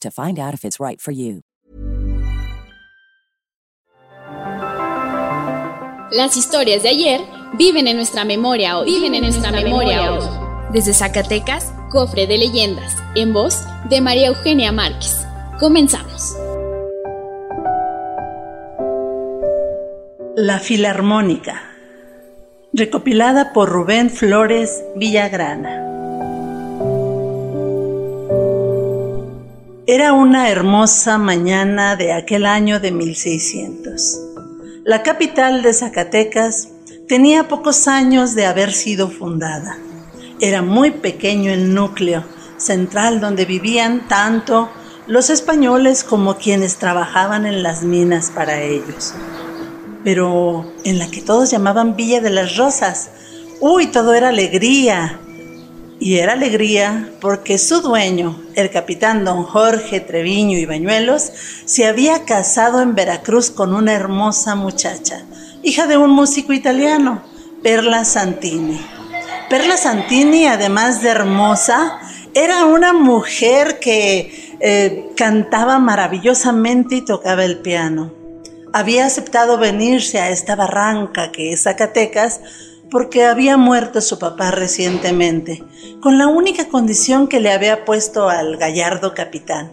to find out if it's right for you. Las historias de ayer viven en nuestra memoria hoy. Viven en nuestra memoria hoy. Desde Zacatecas, cofre de leyendas, en voz de María Eugenia Márquez. Comenzamos. La Filarmónica, recopilada por Rubén Flores Villagrana. Era una hermosa mañana de aquel año de 1600. La capital de Zacatecas tenía pocos años de haber sido fundada. Era muy pequeño el núcleo central donde vivían tanto los españoles como quienes trabajaban en las minas para ellos. Pero en la que todos llamaban Villa de las Rosas, uy, todo era alegría, y era alegría porque su dueño, el capitán don Jorge Treviño y Bañuelos, se había casado en Veracruz con una hermosa muchacha, hija de un músico italiano, Perla Santini. Perla Santini, además de hermosa, era una mujer que eh, cantaba maravillosamente y tocaba el piano. Había aceptado venirse a esta barranca que es Zacatecas porque había muerto su papá recientemente, con la única condición que le había puesto al gallardo capitán.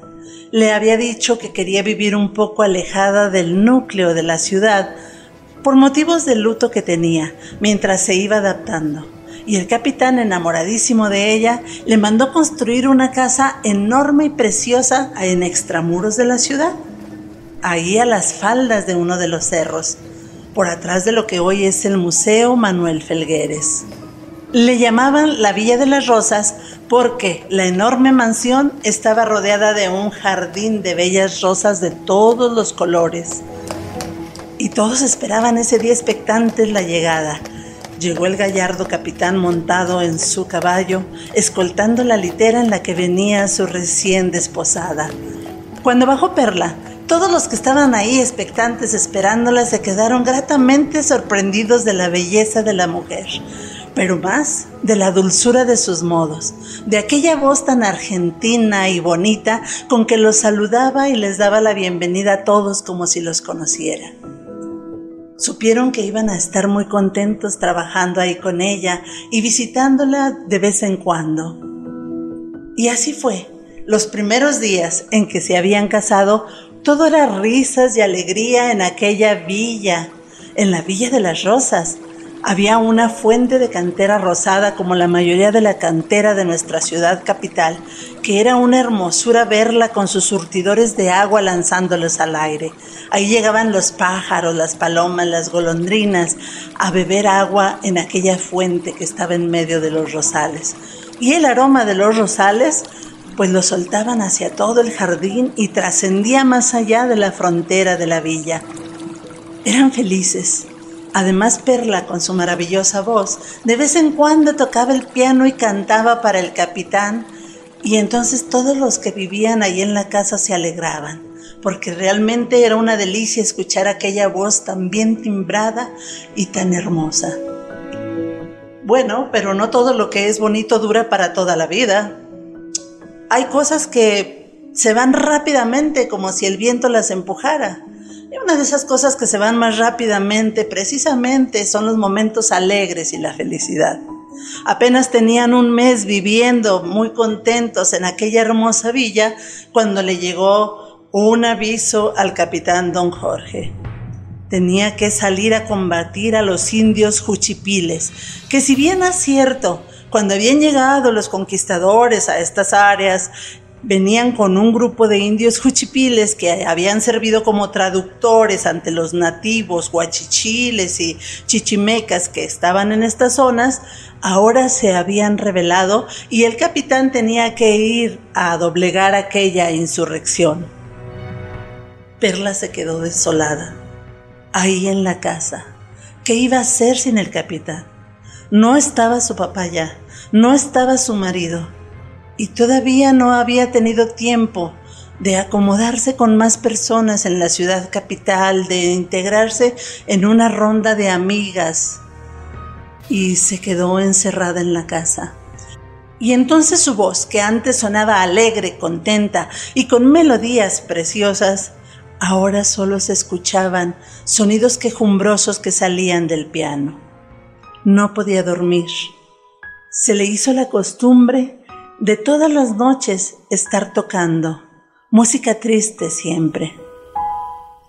Le había dicho que quería vivir un poco alejada del núcleo de la ciudad por motivos del luto que tenía mientras se iba adaptando. Y el capitán, enamoradísimo de ella, le mandó construir una casa enorme y preciosa en extramuros de la ciudad, ahí a las faldas de uno de los cerros por atrás de lo que hoy es el Museo Manuel Felgueres. Le llamaban la Villa de las Rosas porque la enorme mansión estaba rodeada de un jardín de bellas rosas de todos los colores. Y todos esperaban ese día expectantes la llegada. Llegó el gallardo capitán montado en su caballo, escoltando la litera en la que venía su recién desposada. Cuando bajó Perla, todos los que estaban ahí expectantes esperándola se quedaron gratamente sorprendidos de la belleza de la mujer, pero más de la dulzura de sus modos, de aquella voz tan argentina y bonita con que los saludaba y les daba la bienvenida a todos como si los conociera. Supieron que iban a estar muy contentos trabajando ahí con ella y visitándola de vez en cuando. Y así fue. Los primeros días en que se habían casado todo era risas y alegría en aquella villa, en la Villa de las Rosas. Había una fuente de cantera rosada como la mayoría de la cantera de nuestra ciudad capital, que era una hermosura verla con sus surtidores de agua lanzándolos al aire. Ahí llegaban los pájaros, las palomas, las golondrinas a beber agua en aquella fuente que estaba en medio de los rosales. Y el aroma de los rosales pues lo soltaban hacia todo el jardín y trascendía más allá de la frontera de la villa. Eran felices. Además, Perla, con su maravillosa voz, de vez en cuando tocaba el piano y cantaba para el capitán, y entonces todos los que vivían ahí en la casa se alegraban, porque realmente era una delicia escuchar aquella voz tan bien timbrada y tan hermosa. Bueno, pero no todo lo que es bonito dura para toda la vida hay cosas que se van rápidamente como si el viento las empujara. Y una de esas cosas que se van más rápidamente precisamente son los momentos alegres y la felicidad. Apenas tenían un mes viviendo muy contentos en aquella hermosa villa cuando le llegó un aviso al capitán don Jorge. Tenía que salir a combatir a los indios juchipiles, que si bien es cierto, cuando habían llegado los conquistadores a estas áreas, venían con un grupo de indios juchipiles que habían servido como traductores ante los nativos guachichiles y chichimecas que estaban en estas zonas, ahora se habían rebelado y el capitán tenía que ir a doblegar aquella insurrección. Perla se quedó desolada, ahí en la casa. ¿Qué iba a hacer sin el capitán? No estaba su papá ya, no estaba su marido y todavía no había tenido tiempo de acomodarse con más personas en la ciudad capital, de integrarse en una ronda de amigas y se quedó encerrada en la casa. Y entonces su voz, que antes sonaba alegre, contenta y con melodías preciosas, ahora solo se escuchaban sonidos quejumbrosos que salían del piano. No podía dormir. Se le hizo la costumbre de todas las noches estar tocando, música triste siempre.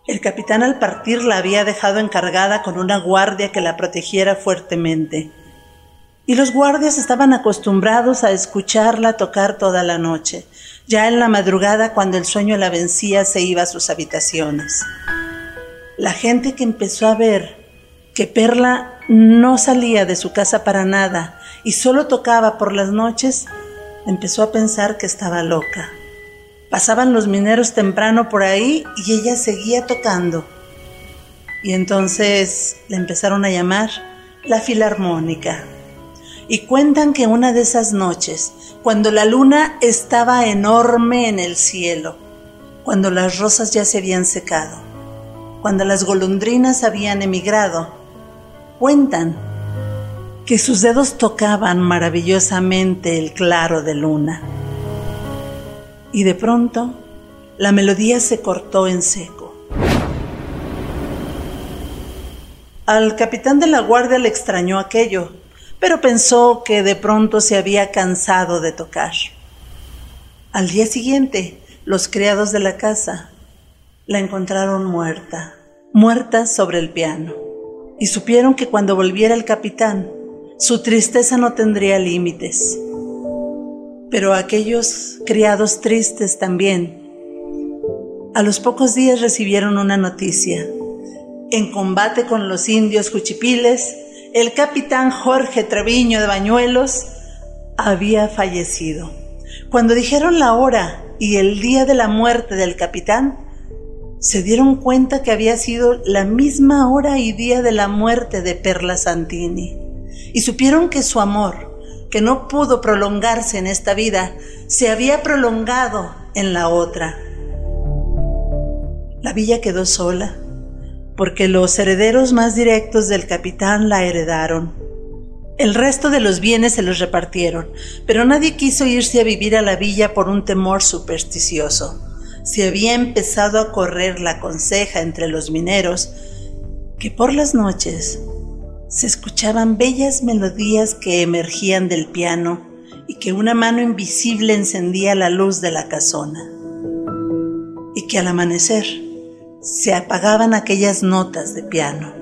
El capitán al partir la había dejado encargada con una guardia que la protegiera fuertemente. Y los guardias estaban acostumbrados a escucharla tocar toda la noche. Ya en la madrugada, cuando el sueño la vencía, se iba a sus habitaciones. La gente que empezó a ver que Perla no salía de su casa para nada y solo tocaba por las noches, empezó a pensar que estaba loca. Pasaban los mineros temprano por ahí y ella seguía tocando. Y entonces le empezaron a llamar la filarmónica. Y cuentan que una de esas noches, cuando la luna estaba enorme en el cielo, cuando las rosas ya se habían secado, cuando las golondrinas habían emigrado, cuentan que sus dedos tocaban maravillosamente el claro de luna. Y de pronto la melodía se cortó en seco. Al capitán de la guardia le extrañó aquello, pero pensó que de pronto se había cansado de tocar. Al día siguiente, los criados de la casa la encontraron muerta, muerta sobre el piano, y supieron que cuando volviera el capitán, su tristeza no tendría límites. Pero aquellos criados tristes también, a los pocos días recibieron una noticia. En combate con los indios cuchipiles, el capitán Jorge Treviño de Bañuelos había fallecido. Cuando dijeron la hora y el día de la muerte del capitán, se dieron cuenta que había sido la misma hora y día de la muerte de Perla Santini y supieron que su amor, que no pudo prolongarse en esta vida, se había prolongado en la otra. La villa quedó sola, porque los herederos más directos del capitán la heredaron. El resto de los bienes se los repartieron, pero nadie quiso irse a vivir a la villa por un temor supersticioso. Se había empezado a correr la conseja entre los mineros que por las noches se escuchaban bellas melodías que emergían del piano y que una mano invisible encendía la luz de la casona. Y que al amanecer se apagaban aquellas notas de piano.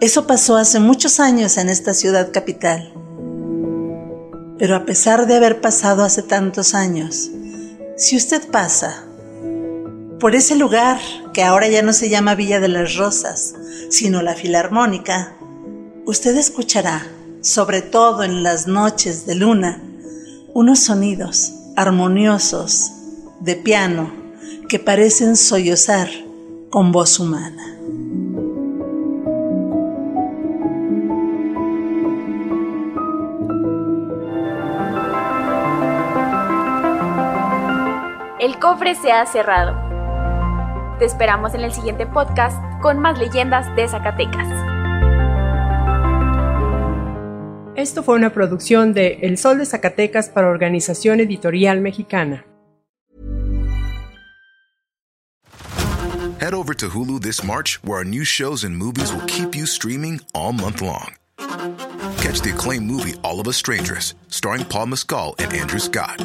Eso pasó hace muchos años en esta ciudad capital. Pero a pesar de haber pasado hace tantos años, si usted pasa por ese lugar que ahora ya no se llama Villa de las Rosas, sino la Filarmónica, usted escuchará, sobre todo en las noches de luna, unos sonidos armoniosos de piano que parecen sollozar con voz humana. El cofre se ha cerrado te esperamos en el siguiente podcast con más leyendas de Zacatecas. Esto fue una producción de El Sol de Zacatecas para Organización Editorial Mexicana. Head over to Hulu this March, where our new shows and movies will keep you streaming all month long. Catch the acclaimed movie All of Us Strangers, starring Paul Mescal and Andrew Scott.